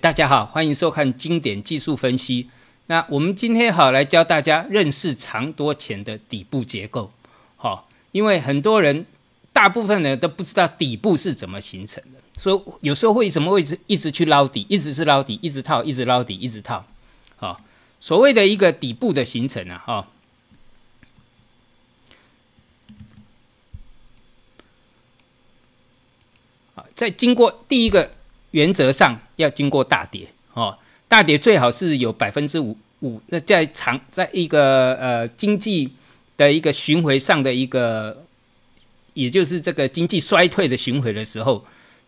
大家好，欢迎收看经典技术分析。那我们今天好来教大家认识长多钱的底部结构。好，因为很多人大部分人都不知道底部是怎么形成的，所以有时候会什么位置一直去捞底，一直是捞底，一直套，一直捞底，一直套。好，所谓的一个底部的形成啊，哈，好，在经过第一个。原则上要经过大跌哦，大跌最好是有百分之五五。那在长在一个呃经济的一个巡回上的一个，也就是这个经济衰退的巡回的时候，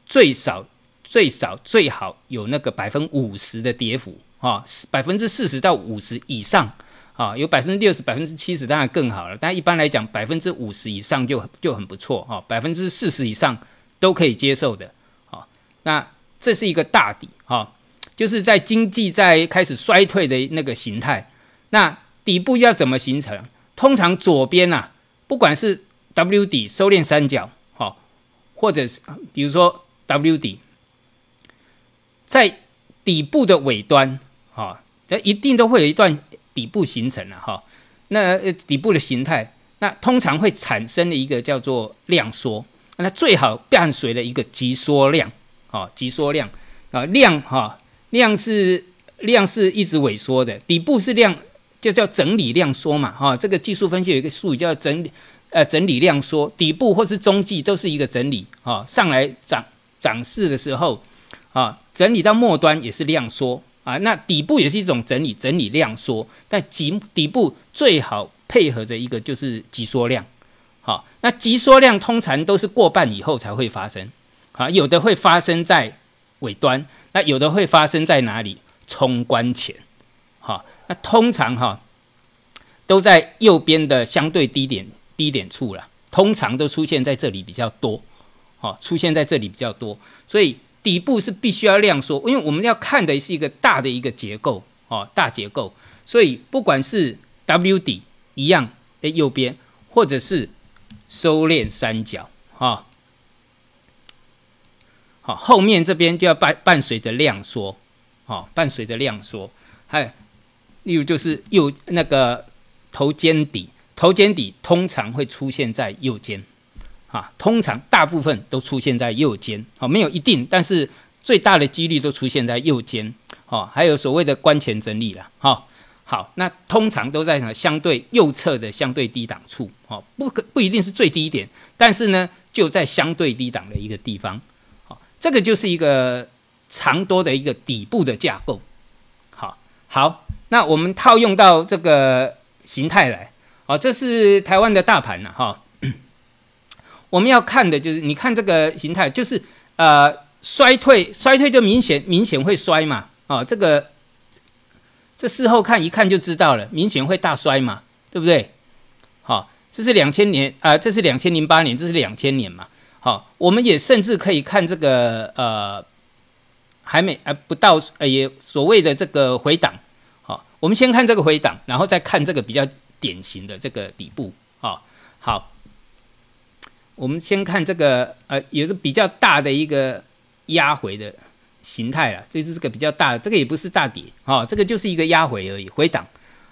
最少最少最好有那个百分五十的跌幅啊，百分之四十到五十以上啊，有百分之六十、百分之七十当然更好了。但一般来讲，百分之五十以上就就很不错啊，百分之四十以上都可以接受的啊。那这是一个大底哈，就是在经济在开始衰退的那个形态，那底部要怎么形成？通常左边呐，不管是 W 底收敛三角，好，或者是比如说 W 底，在底部的尾端，哈，它一定都会有一段底部形成了哈。那底部的形态，那通常会产生的一个叫做量缩，那最好伴随了一个急缩量。哦，急缩量啊，量哈，量是量是一直萎缩的，底部是量，就叫整理量缩嘛，哈，这个技术分析有一个术语叫整，呃，整理量缩，底部或是中继都是一个整理，哈，上来涨涨势的时候，啊，整理到末端也是量缩啊，那底部也是一种整理，整理量缩，但底底部最好配合着一个就是急缩量，好，那急缩量通常都是过半以后才会发生。啊，有的会发生在尾端，那有的会发生在哪里？冲关前，好，那通常哈都在右边的相对低点低点处了，通常都出现在这里比较多，好，出现在这里比较多，所以底部是必须要量缩，因为我们要看的是一个大的一个结构，哦，大结构，所以不管是 W 底一样的右边，或者是收敛三角，哈。好，后面这边就要伴伴随着量缩，好，伴随着量缩，还例如就是右那个头肩底，头肩底通常会出现在右肩，啊，通常大部分都出现在右肩，好，没有一定，但是最大的几率都出现在右肩，好，还有所谓的关前整理了，好，好，那通常都在呢相对右侧的相对低档处，好，不可不一定是最低点，但是呢就在相对低档的一个地方。这个就是一个长多的一个底部的架构，好，好，那我们套用到这个形态来，好，这是台湾的大盘了哈。我们要看的就是，你看这个形态，就是呃衰退，衰退就明显明显会衰嘛，啊，这个这事后看一看就知道了，明显会大衰嘛，对不对？好，这是两千年啊，这是两千零八年，这是两千年嘛。好，我们也甚至可以看这个呃，还没呃不到呃也所谓的这个回档。好，我们先看这个回档，然后再看这个比较典型的这个底部。好，好，我们先看这个呃也是比较大的一个压回的形态了，这是这个比较大，这个也不是大跌，哈，这个就是一个压回而已，回档。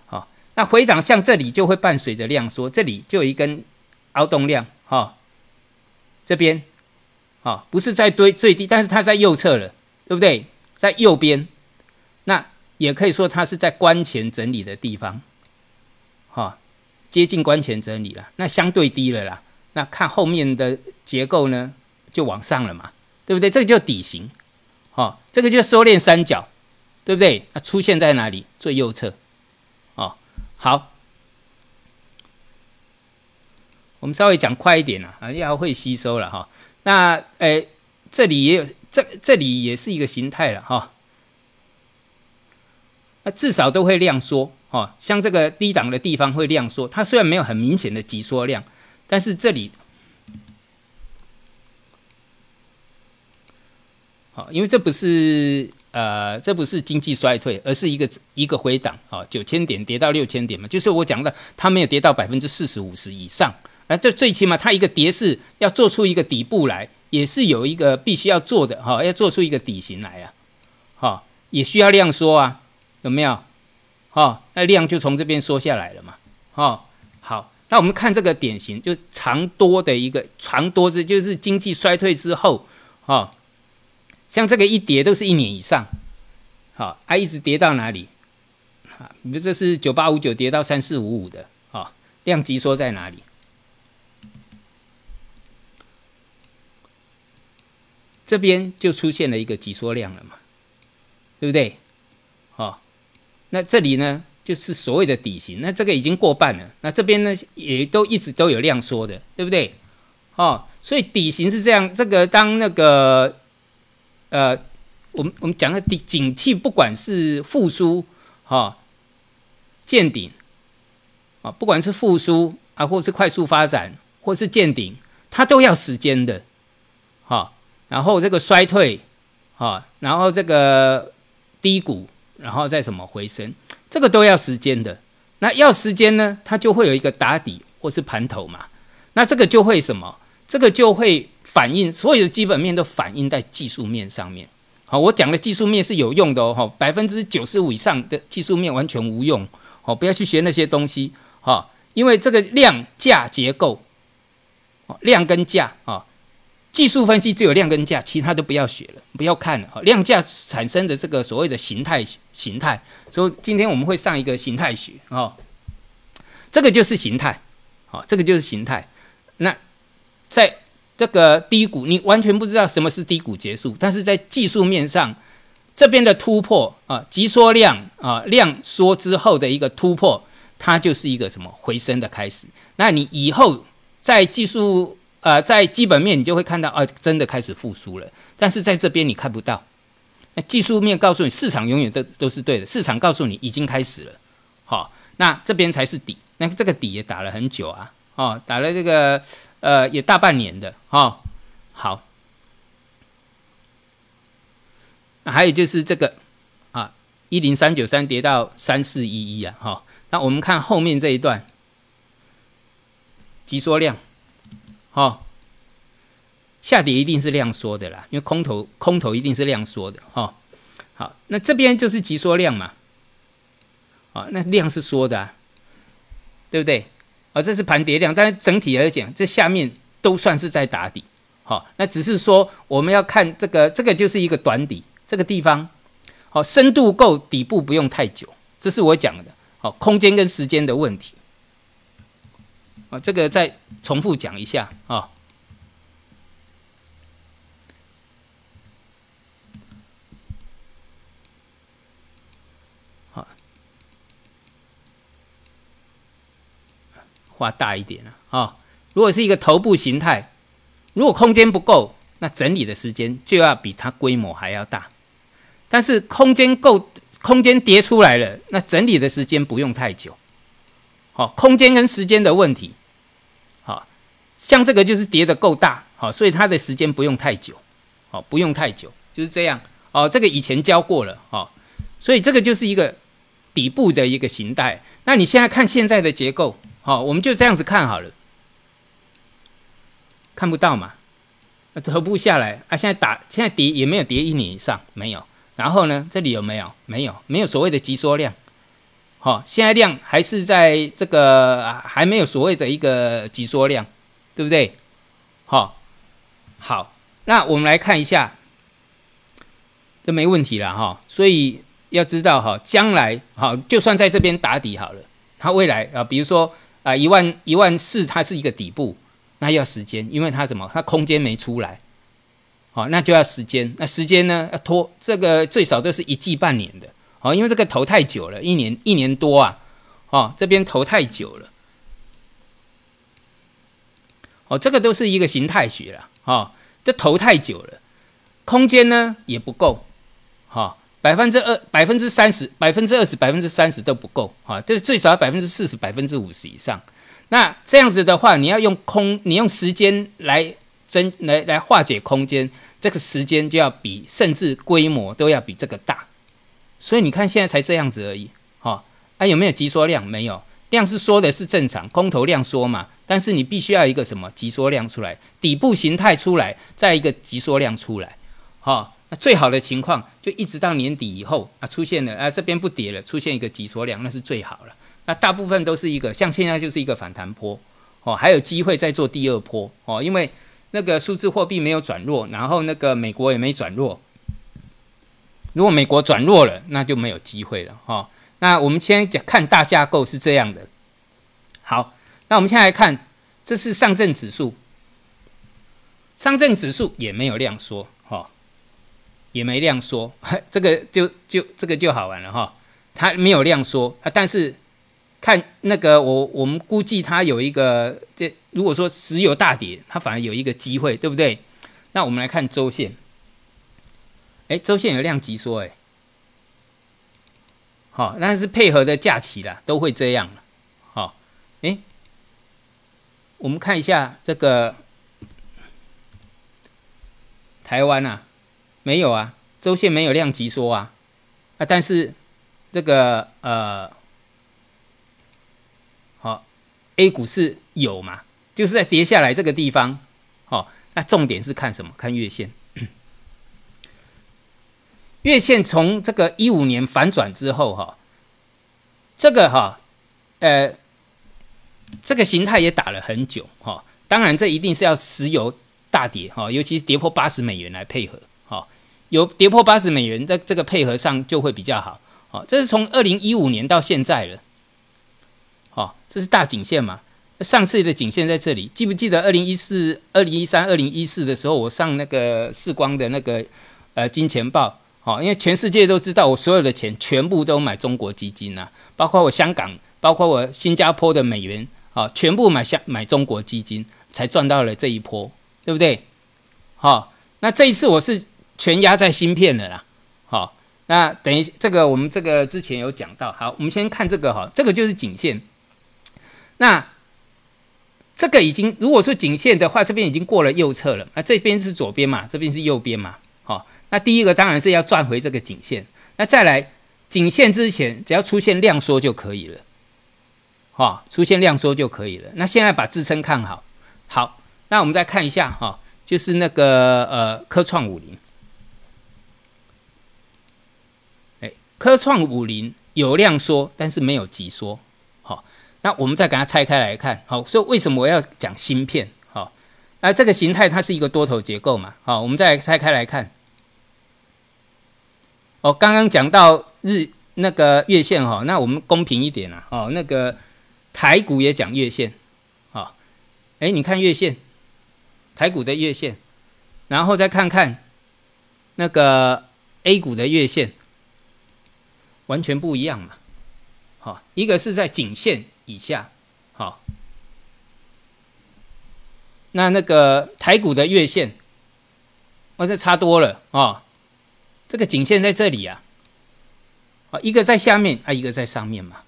好，那回档像这里就会伴随着量缩，这里就有一根凹洞量，哈。这边，啊，不是在堆最低，但是它在右侧了，对不对？在右边，那也可以说它是在关前整理的地方，哈，接近关前整理了，那相对低了啦。那看后面的结构呢，就往上了嘛，对不对？这个叫底型，哦，这个就收敛三角，对不对？它出现在哪里？最右侧，哦，好。我们稍微讲快一点啦，啊，要会吸收了哈。那诶，这里也有，这这里也是一个形态了哈。那至少都会量缩哈，像这个低档的地方会量缩，它虽然没有很明显的急缩量，但是这里，好，因为这不是呃，这不是经济衰退，而是一个一个回档啊，九千点跌到六千点嘛，就是我讲的，它没有跌到百分之四十五十以上。那这最起码它一个跌势要做出一个底部来，也是有一个必须要做的哈，要做出一个底型来啊。哈，也需要量缩啊，有没有？哈，那量就从这边缩下来了嘛，哈，好，那我们看这个典型，就长多的一个长多之，就是经济衰退之后，哈，像这个一跌都是一年以上，好，它一直跌到哪里？啊，你说这是九八五九跌到三四五五的，啊，量级缩在哪里？这边就出现了一个急缩量了嘛，对不对？好，那这里呢就是所谓的底型，那这个已经过半了，那这边呢也都一直都有量缩的，对不对？哦，所以底型是这样，这个当那个呃，我们我们讲的底景气，不管是复苏哈见顶啊，不管是复苏啊，或是快速发展，或是见顶，它都要时间的，哈。然后这个衰退，啊，然后这个低谷，然后再什么回升，这个都要时间的。那要时间呢，它就会有一个打底或是盘头嘛。那这个就会什么？这个就会反映所有的基本面都反映在技术面上面。好，我讲的技术面是有用的哦，哈，百分之九十五以上的技术面完全无用。好，不要去学那些东西，哈，因为这个量价结构，量跟价啊。技术分析只有量跟价，其他都不要学了，不要看了。哈，量价产生的这个所谓的形态形态，所以今天我们会上一个形态学哦，这个就是形态，好，这个就是形态。那在这个低谷，你完全不知道什么是低谷结束，但是在技术面上这边的突破啊，急缩量啊，量缩之后的一个突破，它就是一个什么回升的开始。那你以后在技术。呃，在基本面你就会看到，啊，真的开始复苏了。但是在这边你看不到。那技术面告诉你，市场永远都都是对的。市场告诉你已经开始了，好，那这边才是底。那这个底也打了很久啊，哦，打了这个呃也大半年的，哦，好。还有就是这个啊，一零三九三跌到三四一一啊，哈。那我们看后面这一段，急缩量。好，下跌一定是量缩的啦，因为空头空头一定是量缩的哈。好，那这边就是急缩量嘛，啊，那量是缩的，啊对不对？啊，这是盘跌量，但是整体而讲，这下面都算是在打底。好，那只是说我们要看这个，这个就是一个短底，这个地方好深度够，底部不用太久，这是我讲的。好，空间跟时间的问题。啊，这个再重复讲一下啊。画大一点了啊。如果是一个头部形态，如果空间不够，那整理的时间就要比它规模还要大。但是空间够，空间叠出来了，那整理的时间不用太久。好，空间跟时间的问题。像这个就是叠的够大，好，所以它的时间不用太久，好，不用太久，就是这样，哦，这个以前教过了，哦，所以这个就是一个底部的一个形态。那你现在看现在的结构，好，我们就这样子看好了，看不到嘛？那头部下来啊，现在打，现在跌也没有跌一年以上，没有。然后呢，这里有没有？没有，没有所谓的急缩量，好，现在量还是在这个还没有所谓的一个急缩量。对不对？好，好，那我们来看一下，这没问题了哈。所以要知道哈，将来好，就算在这边打底好了，它未来啊，比如说啊，一万一万四，它是一个底部，那要时间，因为它什么？它空间没出来，好，那就要时间。那时间呢？要拖这个最少都是一季半年的，好，因为这个投太久了，一年一年多啊，哦，这边投太久了。哦，这个都是一个形态学了，哈，这投太久了，空间呢也不够，哈，百分之二、百分之三十、百分之二十、百分之三十都不够，哈，这最少要百分之四十、百分之五十以上。那这样子的话，你要用空，你用时间来增来来化解空间，这个时间就要比甚至规模都要比这个大。所以你看现在才这样子而已，哈，啊有没有急缩量？没有。量是缩的是正常，空头量缩嘛，但是你必须要一个什么急缩量出来，底部形态出来，再一个急缩量出来，好，那最好的情况就一直到年底以后啊，出现了啊这边不跌了，出现一个急缩量，那是最好了。那大部分都是一个像现在就是一个反弹波哦，还有机会再做第二波哦，因为那个数字货币没有转弱，然后那个美国也没转弱。如果美国转弱了，那就没有机会了哈。那我们先讲看大架构是这样的。那我们现在来看，这是上证指数，上证指数也没有量缩哈，也没量缩，这个就就这个就好玩了哈。它没有量缩啊，但是看那个我我们估计它有一个，这如果说石油大跌，它反而有一个机会，对不对？那我们来看周线。哎，周线有量级缩，哎，好，那是配合的假期啦，都会这样了，好，哎，我们看一下这个台湾啊，没有啊，周线没有量级缩啊，啊，但是这个呃，好，A 股是有嘛，就是在跌下来这个地方，好，那重点是看什么？看月线。月线从这个一五年反转之后，哈，这个哈，呃，这个形态也打了很久，哈。当然，这一定是要石油大跌，哈，尤其是跌破八十美元来配合，哈。有跌破八十美元，在这个配合上就会比较好，好。这是从二零一五年到现在了，好，这是大颈线嘛？上次的颈线在这里，记不记得二零一四、二零一三、二零一四的时候，我上那个世光的那个呃金钱报。好，因为全世界都知道，我所有的钱全部都买中国基金呐，包括我香港，包括我新加坡的美元，好，全部买下买中国基金，才赚到了这一波，对不对？好，那这一次我是全压在芯片的啦。好，那等于这个我们这个之前有讲到，好，我们先看这个哈，这个就是颈线。那这个已经如果说颈线的话，这边已经过了右侧了，那这边是左边嘛，这边是右边嘛，好。那第一个当然是要赚回这个颈线，那再来颈线之前只要出现量缩就可以了，哈，出现量缩就可以了。那现在把支撑看好，好，那我们再看一下哈，就是那个呃科创五零，哎，科创五零有量缩，但是没有急缩，好，那我们再给它拆开来看，好，所以为什么我要讲芯片？好，那这个形态它是一个多头结构嘛，好，我们再拆开来看。哦，刚刚讲到日那个月线哈，那我们公平一点啊，哦，那个台股也讲月线，啊，哎，你看月线，台股的月线，然后再看看那个 A 股的月线，完全不一样嘛，好，一个是在颈线以下，好，那那个台股的月线，哇，这差多了啊。这个颈线在这里啊，啊，一个在下面啊，一个在上面嘛，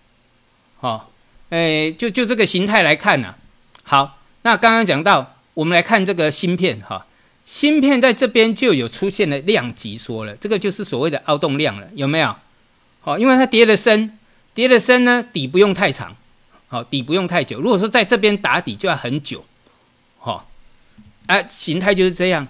好，哎，就就这个形态来看呢，好，那刚刚讲到，我们来看这个芯片哈，芯片在这边就有出现了量级缩了，这个就是所谓的凹洞量了，有没有？好，因为它跌的深，跌的深呢，底不用太长，好，底不用太久，如果说在这边打底就要很久，好，啊，形态就是这样。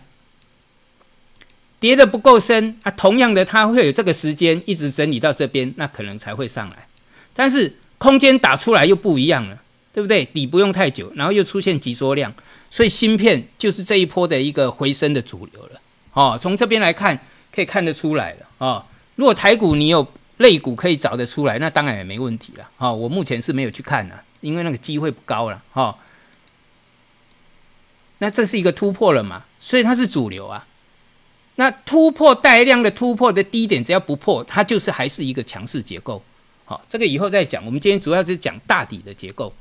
跌的不够深啊，同样的，它会有这个时间一直整理到这边，那可能才会上来。但是空间打出来又不一样了，对不对？底不用太久，然后又出现急缩量，所以芯片就是这一波的一个回升的主流了。哦，从这边来看可以看得出来了。哦，如果台股你有类股可以找得出来，那当然也没问题了。哦，我目前是没有去看的，因为那个机会不高了。哦，那这是一个突破了嘛？所以它是主流啊。那突破带量的突破的低点，只要不破，它就是还是一个强势结构。好，这个以后再讲。我们今天主要是讲大底的结构，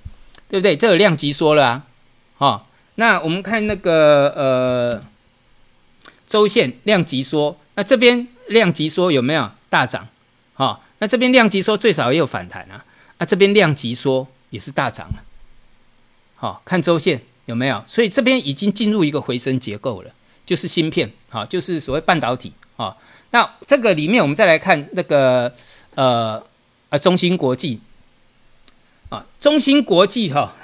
对不对？这个量级说了啊。好，那我们看那个呃周线量级说，那这边量级说有没有大涨？好，那这边量级说最少也有反弹啊。啊，这边量级说也是大涨了。好看周线有没有？所以这边已经进入一个回升结构了。就是芯片，好，就是所谓半导体，啊，那这个里面我们再来看那个，呃，啊，中芯国际，啊，中芯国际哈，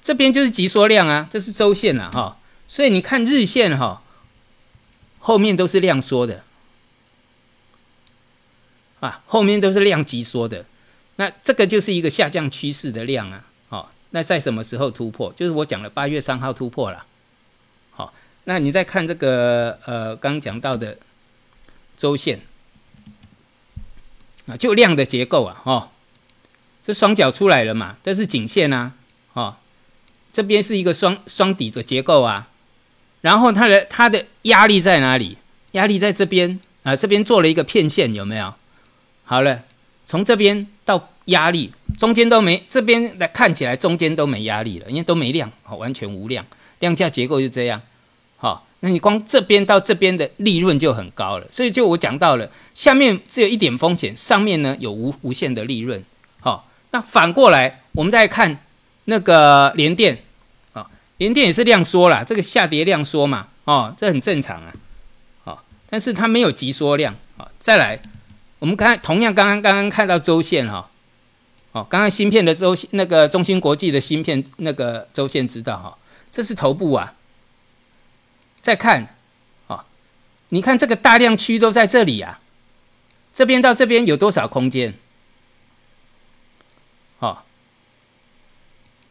这边就是急缩量啊，这是周线了哈，所以你看日线哈，后面都是量缩的，啊，后面都是量级缩的，那这个就是一个下降趋势的量啊，好，那在什么时候突破？就是我讲了八月三号突破了，好，那你再看这个呃刚讲到的周线啊，就量的结构啊，哦，这双脚出来了嘛，这是颈线啊，哦，这边是一个双双底的结构啊。然后它的它的压力在哪里？压力在这边啊，这边做了一个片线，有没有？好了，从这边到压力中间都没，这边来看起来中间都没压力了，因为都没量，好，完全无量，量价结构就这样。那你光这边到这边的利润就很高了，所以就我讲到了，下面只有一点风险，上面呢有无无限的利润。好，那反过来我们再看那个联电。啊。联电也是量缩啦，这个下跌量缩嘛，哦，这很正常啊，哦，但是它没有急缩量，哦，再来，我们看同样刚刚刚刚看到周线哈，哦，刚刚芯片的周那个中芯国际的芯片那个周线知道哈，这是头部啊，再看，哦，你看这个大量区都在这里啊，这边到这边有多少空间？哦，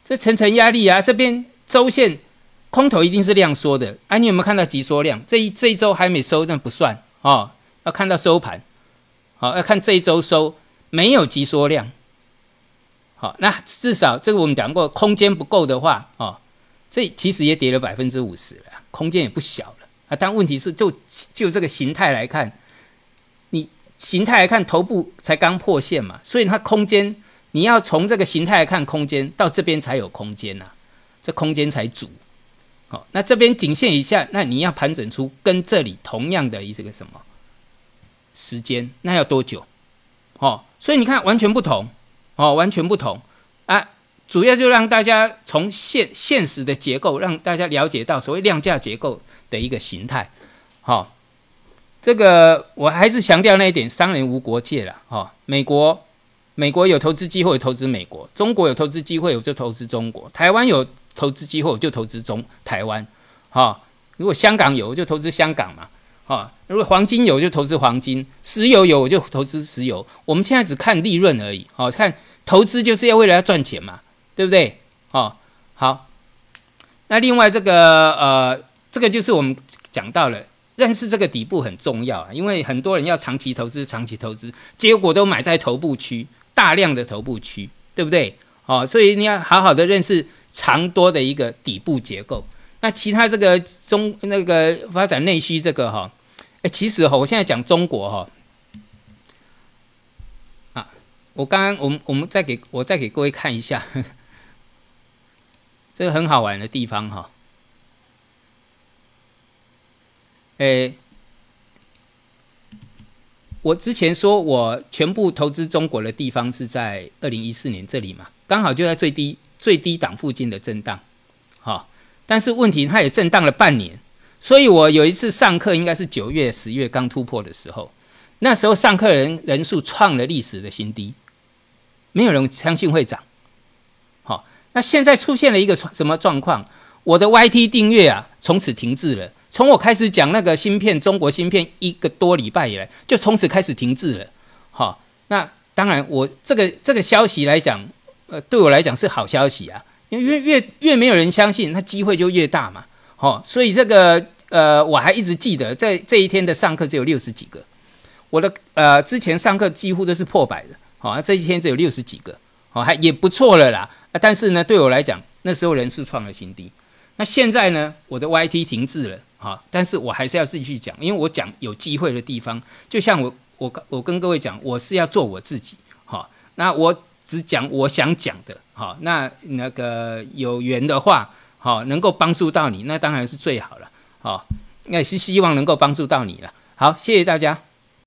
这层层压力啊，这边。周线空头一定是量缩的，哎，你有没有看到急缩量？这一这一周还没收，那不算哦，要看到收盘，好，要看这一周收没有急缩量，好，那至少这个我们讲过，空间不够的话，哦，这其实也跌了百分之五十了，空间也不小了啊。但问题是，就就这个形态来看，你形态来看，头部才刚破线嘛，所以它空间你要从这个形态来看，空间到这边才有空间呐。这空间才足，好，那这边颈线以下，那你要盘整出跟这里同样的一这个什么时间，那要多久？哦，所以你看完全不同，哦，完全不同啊！主要就让大家从现现实的结构，让大家了解到所谓量价结构的一个形态。好，这个我还是强调那一点，商人无国界了。哦，美国，美国有投资机会投资美国，中国有投资机会我就投资中国，台湾有。投资机会我就投资中台湾，哈，如果香港有我就投资香港嘛，哈，如果黄金有就投资黄金，石油有我就投资石油。我们现在只看利润而已，哦，看投资就是要为了要赚钱嘛，对不对？哦，好，那另外这个呃，这个就是我们讲到了，认识这个底部很重要啊，因为很多人要长期投资，长期投资，结果都买在头部区，大量的头部区，对不对？哦，所以你要好好的认识。长多的一个底部结构，那其他这个中那个发展内需这个哈，哎，其实哈，我现在讲中国哈，啊，我刚刚我们我们再给我再给各位看一下，这个很好玩的地方哈，哎，我之前说我全部投资中国的地方是在二零一四年这里嘛，刚好就在最低。最低档附近的震荡，好，但是问题它也震荡了半年，所以我有一次上课，应该是九月、十月刚突破的时候，那时候上课人人数创了历史的新低，没有人相信会涨，那现在出现了一个什么状况？我的 YT 订阅啊，从此停滞了。从我开始讲那个芯片，中国芯片一个多礼拜以来，就从此开始停滞了。好，那当然，我这个这个消息来讲。呃，对我来讲是好消息啊，因为越越越没有人相信，那机会就越大嘛。好，所以这个呃，我还一直记得，在这一天的上课只有六十几个，我的呃之前上课几乎都是破百的，好，这一天只有六十几个，好，还也不错了啦。但是呢，对我来讲，那时候人数创了新低。那现在呢，我的 YT 停滞了，好，但是我还是要继续讲，因为我讲有机会的地方，就像我我我跟各位讲，我是要做我自己，好，那我。只讲我想讲的，好，那那个有缘的话，好，能够帮助到你，那当然是最好了，好，那也是希望能够帮助到你了，好，谢谢大家。